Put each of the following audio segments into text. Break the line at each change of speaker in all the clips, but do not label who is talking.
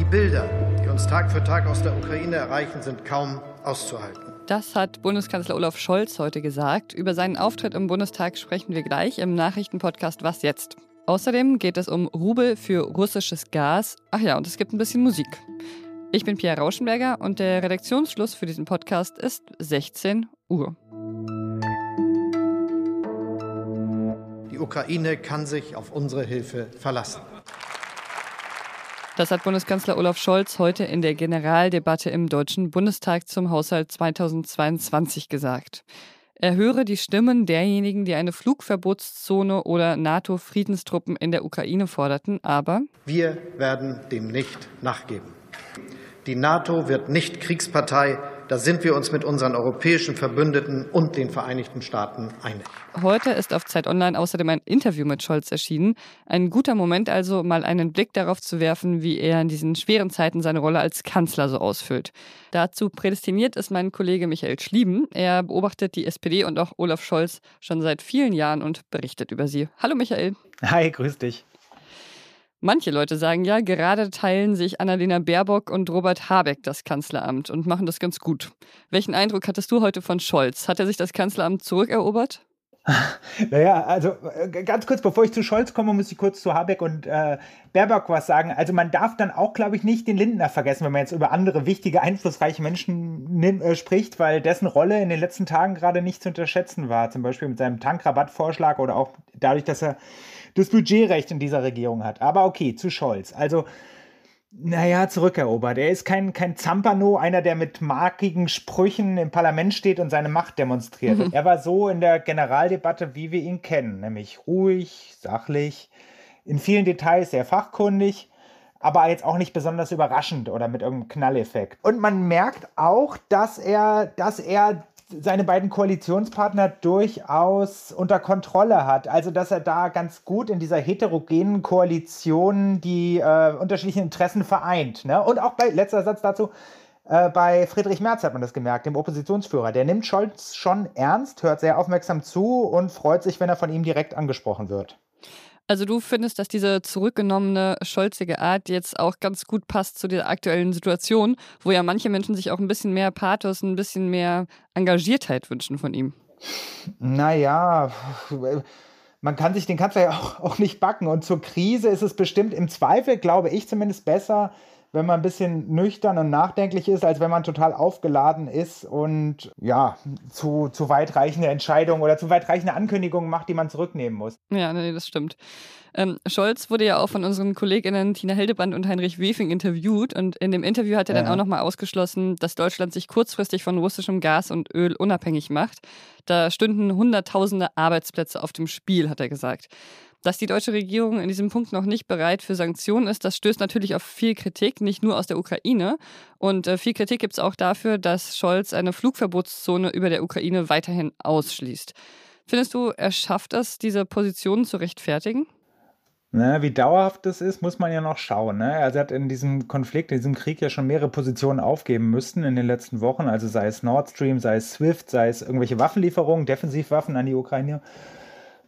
Die Bilder, die uns Tag für Tag aus der Ukraine erreichen, sind kaum auszuhalten.
Das hat Bundeskanzler Olaf Scholz heute gesagt. Über seinen Auftritt im Bundestag sprechen wir gleich im Nachrichtenpodcast Was jetzt? Außerdem geht es um Rubel für russisches Gas. Ach ja, und es gibt ein bisschen Musik. Ich bin Pierre Rauschenberger und der Redaktionsschluss für diesen Podcast ist 16 Uhr.
Ukraine kann sich auf unsere Hilfe verlassen.
Das hat Bundeskanzler Olaf Scholz heute in der Generaldebatte im Deutschen Bundestag zum Haushalt 2022 gesagt. Er höre die Stimmen derjenigen, die eine Flugverbotszone oder NATO-Friedenstruppen in der Ukraine forderten, aber
wir werden dem nicht nachgeben. Die NATO wird nicht Kriegspartei. Da sind wir uns mit unseren europäischen Verbündeten und den Vereinigten Staaten einig.
Heute ist auf Zeit Online außerdem ein Interview mit Scholz erschienen. Ein guter Moment also, mal einen Blick darauf zu werfen, wie er in diesen schweren Zeiten seine Rolle als Kanzler so ausfüllt. Dazu prädestiniert ist mein Kollege Michael Schlieben. Er beobachtet die SPD und auch Olaf Scholz schon seit vielen Jahren und berichtet über sie. Hallo Michael.
Hi, grüß dich.
Manche Leute sagen ja, gerade teilen sich Annalena Baerbock und Robert Habeck das Kanzleramt und machen das ganz gut. Welchen Eindruck hattest du heute von Scholz? Hat er sich das Kanzleramt zurückerobert?
Naja, also äh, ganz kurz, bevor ich zu Scholz komme, muss ich kurz zu Habeck und äh, Baerbock was sagen. Also man darf dann auch, glaube ich, nicht den Lindner vergessen, wenn man jetzt über andere wichtige, einflussreiche Menschen nimm, äh, spricht, weil dessen Rolle in den letzten Tagen gerade nicht zu unterschätzen war. Zum Beispiel mit seinem Tankrabattvorschlag oder auch dadurch, dass er das Budgetrecht in dieser Regierung hat. Aber okay, zu Scholz. Also, naja, zurückerobert. Er ist kein, kein Zampano, einer, der mit markigen Sprüchen im Parlament steht und seine Macht demonstriert. Mhm. Er war so in der Generaldebatte, wie wir ihn kennen, nämlich ruhig, sachlich, in vielen Details sehr fachkundig aber jetzt auch nicht besonders überraschend oder mit irgendeinem Knalleffekt. Und man merkt auch, dass er, dass er seine beiden Koalitionspartner durchaus unter Kontrolle hat. Also, dass er da ganz gut in dieser heterogenen Koalition die äh, unterschiedlichen Interessen vereint. Ne? Und auch bei, letzter Satz dazu, äh, bei Friedrich Merz hat man das gemerkt, dem Oppositionsführer. Der nimmt Scholz schon ernst, hört sehr aufmerksam zu und freut sich, wenn er von ihm direkt angesprochen wird.
Also du findest, dass diese zurückgenommene, scholzige Art jetzt auch ganz gut passt zu der aktuellen Situation, wo ja manche Menschen sich auch ein bisschen mehr Pathos, ein bisschen mehr Engagiertheit wünschen von ihm.
Naja, man kann sich den Kanzler ja auch, auch nicht backen. Und zur Krise ist es bestimmt im Zweifel, glaube ich zumindest, besser, wenn man ein bisschen nüchtern und nachdenklich ist, als wenn man total aufgeladen ist und ja, zu, zu weitreichende Entscheidungen oder zu weitreichende Ankündigungen macht, die man zurücknehmen muss.
Ja, nee, das stimmt. Ähm, Scholz wurde ja auch von unseren Kolleginnen Tina Hildeband und Heinrich Wefing interviewt und in dem Interview hat er ja. dann auch nochmal ausgeschlossen, dass Deutschland sich kurzfristig von russischem Gas und Öl unabhängig macht. Da stünden Hunderttausende Arbeitsplätze auf dem Spiel, hat er gesagt. Dass die deutsche Regierung in diesem Punkt noch nicht bereit für Sanktionen ist, das stößt natürlich auf viel Kritik, nicht nur aus der Ukraine. Und äh, viel Kritik gibt es auch dafür, dass Scholz eine Flugverbotszone über der Ukraine weiterhin ausschließt. Findest du, er schafft es, diese Position zu rechtfertigen?
Ne, wie dauerhaft das ist, muss man ja noch schauen. Ne? Also er hat in diesem Konflikt, in diesem Krieg ja schon mehrere Positionen aufgeben müssen in den letzten Wochen. Also sei es Nord Stream, sei es SWIFT, sei es irgendwelche Waffenlieferungen, Defensivwaffen an die Ukraine.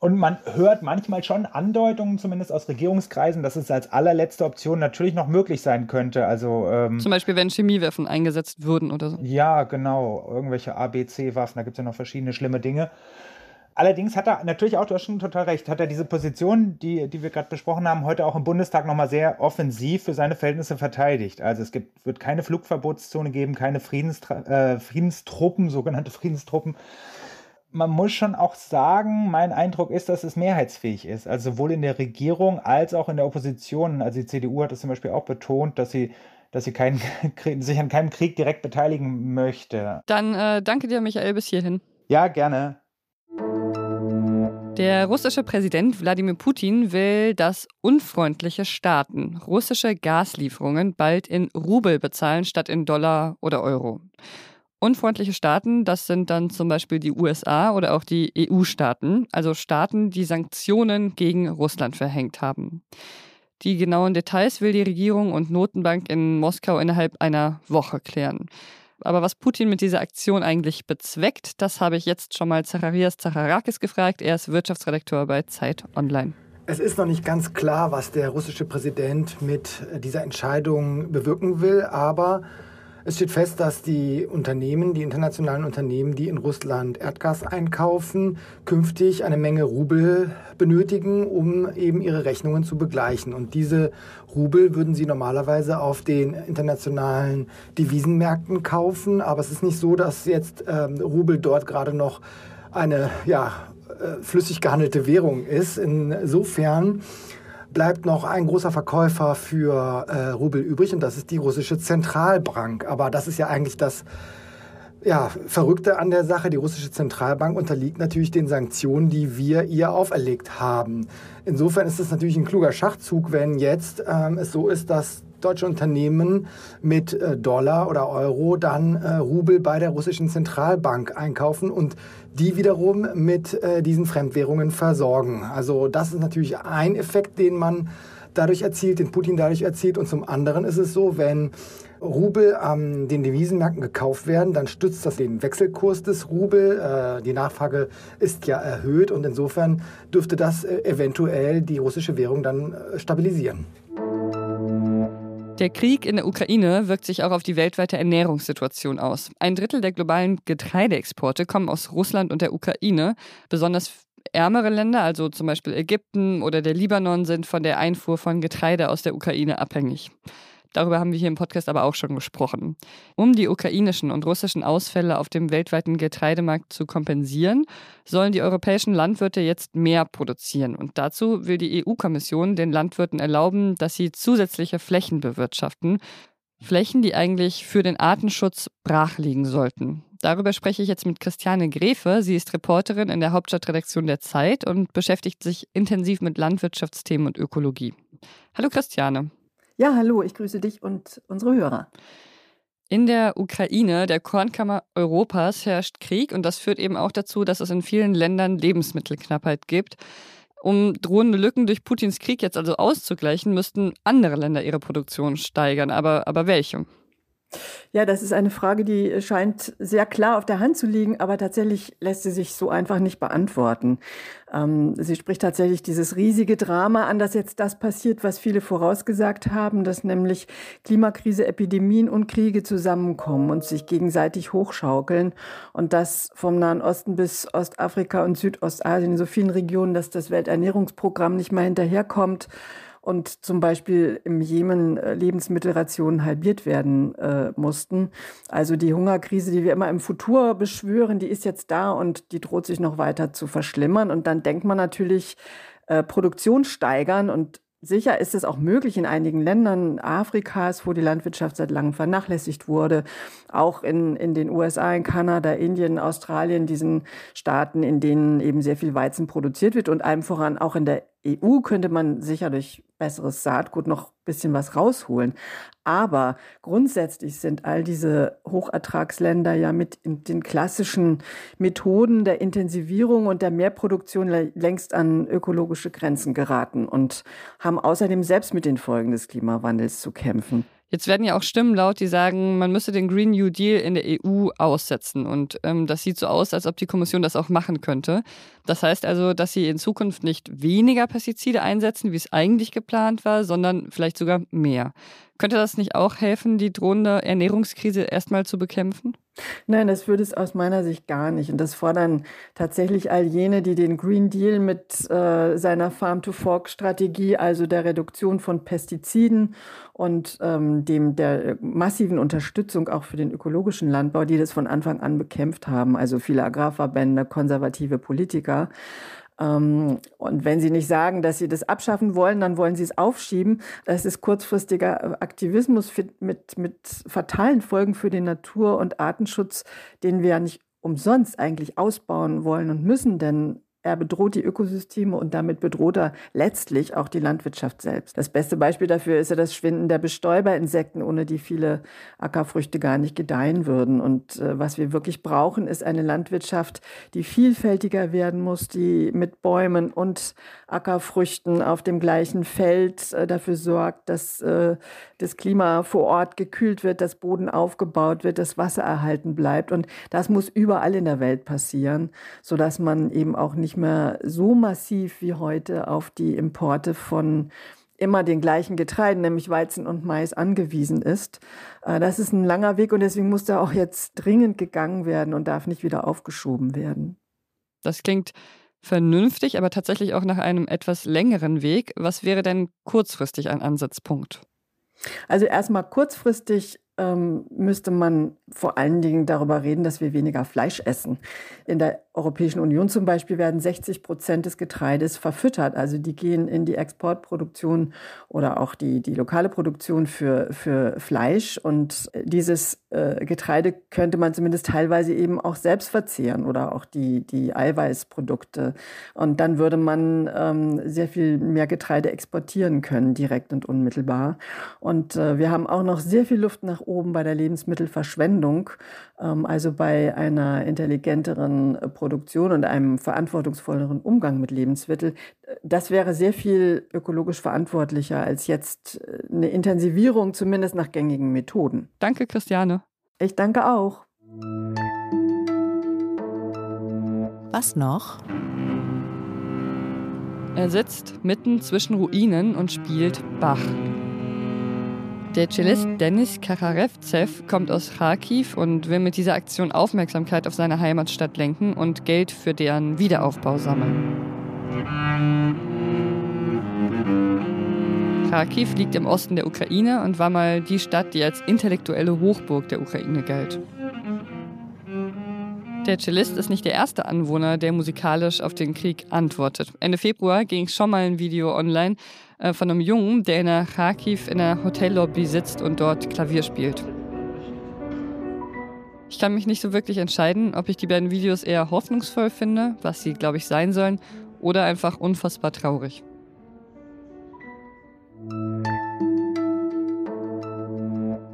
Und man hört manchmal schon Andeutungen, zumindest aus Regierungskreisen, dass es als allerletzte Option natürlich noch möglich sein könnte. Also, ähm,
Zum Beispiel, wenn Chemiewaffen eingesetzt würden oder so.
Ja, genau. Irgendwelche ABC-Waffen, da gibt es ja noch verschiedene schlimme Dinge. Allerdings hat er natürlich auch, du hast schon total recht, hat er diese Position, die, die wir gerade besprochen haben, heute auch im Bundestag nochmal sehr offensiv für seine Verhältnisse verteidigt. Also es gibt, wird keine Flugverbotszone geben, keine Friedenstra äh, Friedenstruppen, sogenannte Friedenstruppen man muss schon auch sagen, mein Eindruck ist, dass es mehrheitsfähig ist. Also sowohl in der Regierung als auch in der Opposition. Also die CDU hat es zum Beispiel auch betont, dass sie, dass sie keinen, sich an keinem Krieg direkt beteiligen möchte.
Dann äh, danke dir, Michael, bis hierhin.
Ja, gerne.
Der russische Präsident Wladimir Putin will, dass unfreundliche Staaten russische Gaslieferungen bald in Rubel bezahlen statt in Dollar oder Euro. Unfreundliche Staaten, das sind dann zum Beispiel die USA oder auch die EU-Staaten, also Staaten, die Sanktionen gegen Russland verhängt haben. Die genauen Details will die Regierung und Notenbank in Moskau innerhalb einer Woche klären. Aber was Putin mit dieser Aktion eigentlich bezweckt, das habe ich jetzt schon mal Zacharias Zacharakis gefragt. Er ist Wirtschaftsredakteur bei Zeit Online.
Es ist noch nicht ganz klar, was der russische Präsident mit dieser Entscheidung bewirken will, aber es steht fest, dass die Unternehmen, die internationalen Unternehmen, die in Russland Erdgas einkaufen, künftig eine Menge Rubel benötigen, um eben ihre Rechnungen zu begleichen. Und diese Rubel würden sie normalerweise auf den internationalen Devisenmärkten kaufen. Aber es ist nicht so, dass jetzt ähm, Rubel dort gerade noch eine ja, äh, flüssig gehandelte Währung ist. Insofern bleibt noch ein großer Verkäufer für äh, Rubel übrig und das ist die russische Zentralbank. Aber das ist ja eigentlich das ja, Verrückte an der Sache. Die russische Zentralbank unterliegt natürlich den Sanktionen, die wir ihr auferlegt haben. Insofern ist es natürlich ein kluger Schachzug, wenn jetzt ähm, es so ist, dass deutsche Unternehmen mit äh, Dollar oder Euro dann äh, Rubel bei der russischen Zentralbank einkaufen und die wiederum mit äh, diesen Fremdwährungen versorgen. Also das ist natürlich ein Effekt, den man dadurch erzielt, den Putin dadurch erzielt. Und zum anderen ist es so, wenn Rubel an den Devisenmärkten gekauft werden, dann stützt das den Wechselkurs des Rubel. Äh, die Nachfrage ist ja erhöht und insofern dürfte das äh, eventuell die russische Währung dann äh, stabilisieren.
Der Krieg in der Ukraine wirkt sich auch auf die weltweite Ernährungssituation aus. Ein Drittel der globalen Getreideexporte kommen aus Russland und der Ukraine. Besonders ärmere Länder, also zum Beispiel Ägypten oder der Libanon, sind von der Einfuhr von Getreide aus der Ukraine abhängig. Darüber haben wir hier im Podcast aber auch schon gesprochen. Um die ukrainischen und russischen Ausfälle auf dem weltweiten Getreidemarkt zu kompensieren, sollen die europäischen Landwirte jetzt mehr produzieren. Und dazu will die EU-Kommission den Landwirten erlauben, dass sie zusätzliche Flächen bewirtschaften. Flächen, die eigentlich für den Artenschutz brach liegen sollten. Darüber spreche ich jetzt mit Christiane Grefe. Sie ist Reporterin in der Hauptstadtredaktion der Zeit und beschäftigt sich intensiv mit Landwirtschaftsthemen und Ökologie. Hallo Christiane.
Ja, hallo, ich grüße dich und unsere Hörer.
In der Ukraine, der Kornkammer Europas, herrscht Krieg und das führt eben auch dazu, dass es in vielen Ländern Lebensmittelknappheit gibt. Um drohende Lücken durch Putins Krieg jetzt also auszugleichen, müssten andere Länder ihre Produktion steigern. Aber, aber welche?
Ja, das ist eine Frage, die scheint sehr klar auf der Hand zu liegen, aber tatsächlich lässt sie sich so einfach nicht beantworten. Ähm, sie spricht tatsächlich dieses riesige Drama an, dass jetzt das passiert, was viele vorausgesagt haben, dass nämlich Klimakrise, Epidemien und Kriege zusammenkommen und sich gegenseitig hochschaukeln und das vom Nahen Osten bis Ostafrika und Südostasien in so vielen Regionen, dass das Welternährungsprogramm nicht mal hinterherkommt und zum Beispiel im Jemen äh, Lebensmittelrationen halbiert werden äh, mussten. Also die Hungerkrise, die wir immer im Futur beschwören, die ist jetzt da und die droht sich noch weiter zu verschlimmern. Und dann denkt man natürlich, äh, Produktion steigern und Sicher ist es auch möglich in einigen Ländern Afrikas, wo die Landwirtschaft seit langem vernachlässigt wurde, auch in, in den USA, in Kanada, Indien, Australien, diesen Staaten, in denen eben sehr viel Weizen produziert wird und allem voran auch in der EU könnte man sicher durch besseres Saatgut noch ein bisschen was rausholen. Aber grundsätzlich sind all diese Hochertragsländer ja mit den klassischen Methoden der Intensivierung und der Mehrproduktion längst an ökologische Grenzen geraten und haben außerdem selbst mit den Folgen des Klimawandels zu kämpfen.
Jetzt werden ja auch Stimmen laut, die sagen, man müsse den Green New Deal in der EU aussetzen. Und ähm, das sieht so aus, als ob die Kommission das auch machen könnte. Das heißt also, dass sie in Zukunft nicht weniger Pestizide einsetzen, wie es eigentlich geplant war, sondern vielleicht sogar mehr. Könnte das nicht auch helfen, die drohende Ernährungskrise erstmal zu bekämpfen?
Nein, das würde es aus meiner Sicht gar nicht. Und das fordern tatsächlich all jene, die den Green Deal mit äh, seiner Farm-to-Fork-Strategie, also der Reduktion von Pestiziden und ähm, dem der massiven Unterstützung auch für den ökologischen Landbau, die das von Anfang an bekämpft haben, also viele Agrarverbände, konservative Politiker, und wenn Sie nicht sagen, dass Sie das abschaffen wollen, dann wollen Sie es aufschieben. Das ist kurzfristiger Aktivismus mit, mit fatalen Folgen für den Natur- und Artenschutz, den wir ja nicht umsonst eigentlich ausbauen wollen und müssen, denn er bedroht die Ökosysteme und damit bedroht er letztlich auch die Landwirtschaft selbst. Das beste Beispiel dafür ist ja das Schwinden der Bestäuberinsekten, ohne die viele Ackerfrüchte gar nicht gedeihen würden. Und äh, was wir wirklich brauchen, ist eine Landwirtschaft, die vielfältiger werden muss, die mit Bäumen und Ackerfrüchten auf dem gleichen Feld äh, dafür sorgt, dass äh, das Klima vor Ort gekühlt wird, dass Boden aufgebaut wird, dass Wasser erhalten bleibt. Und das muss überall in der Welt passieren, sodass man eben auch nicht nicht mehr so massiv wie heute auf die Importe von immer den gleichen Getreiden, nämlich Weizen und Mais, angewiesen ist. Äh, das ist ein langer Weg und deswegen muss da auch jetzt dringend gegangen werden und darf nicht wieder aufgeschoben werden.
Das klingt vernünftig, aber tatsächlich auch nach einem etwas längeren Weg. Was wäre denn kurzfristig ein Ansatzpunkt?
Also erstmal kurzfristig ähm, müsste man vor allen Dingen darüber reden, dass wir weniger Fleisch essen. In der Europäischen Union zum Beispiel werden 60 Prozent des Getreides verfüttert. Also die gehen in die Exportproduktion oder auch die, die lokale Produktion für, für Fleisch. Und dieses äh, Getreide könnte man zumindest teilweise eben auch selbst verzehren oder auch die, die Eiweißprodukte. Und dann würde man ähm, sehr viel mehr Getreide exportieren können, direkt und unmittelbar. Und äh, wir haben auch noch sehr viel Luft nach oben bei der Lebensmittelverschwendung, ähm, also bei einer intelligenteren Produktion und einem verantwortungsvolleren Umgang mit Lebensmitteln. Das wäre sehr viel ökologisch verantwortlicher als jetzt äh, eine Intensivierung, zumindest nach gängigen Methoden.
Danke, Christiane.
Ich danke auch.
Was noch?
Er sitzt mitten zwischen Ruinen und spielt Bach. Der Cellist Denis Kacharevtsev kommt aus Kharkiv und will mit dieser Aktion Aufmerksamkeit auf seine Heimatstadt lenken und Geld für deren Wiederaufbau sammeln. Kharkiv liegt im Osten der Ukraine und war mal die Stadt, die als intellektuelle Hochburg der Ukraine galt. Der Cellist ist nicht der erste Anwohner, der musikalisch auf den Krieg antwortet. Ende Februar ging schon mal ein Video online äh, von einem Jungen, der in der Kharkiv in der Hotellobby sitzt und dort Klavier spielt. Ich kann mich nicht so wirklich entscheiden, ob ich die beiden Videos eher hoffnungsvoll finde, was sie, glaube ich, sein sollen, oder einfach unfassbar traurig.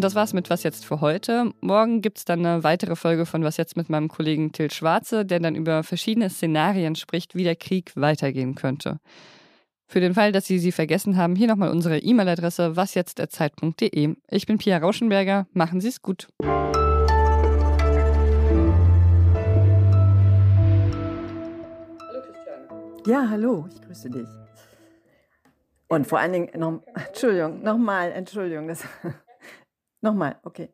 Und das war's mit Was jetzt für heute. Morgen gibt's dann eine weitere Folge von Was jetzt mit meinem Kollegen Till Schwarze, der dann über verschiedene Szenarien spricht, wie der Krieg weitergehen könnte. Für den Fall, dass Sie sie vergessen haben, hier nochmal unsere E-Mail-Adresse wasjetzt.zeit.de. Ich bin Pia Rauschenberger. Machen Sie es gut.
Ja, hallo, ich grüße dich. Und vor allen Dingen, noch, Entschuldigung, nochmal, Entschuldigung, das Nochmal, okay.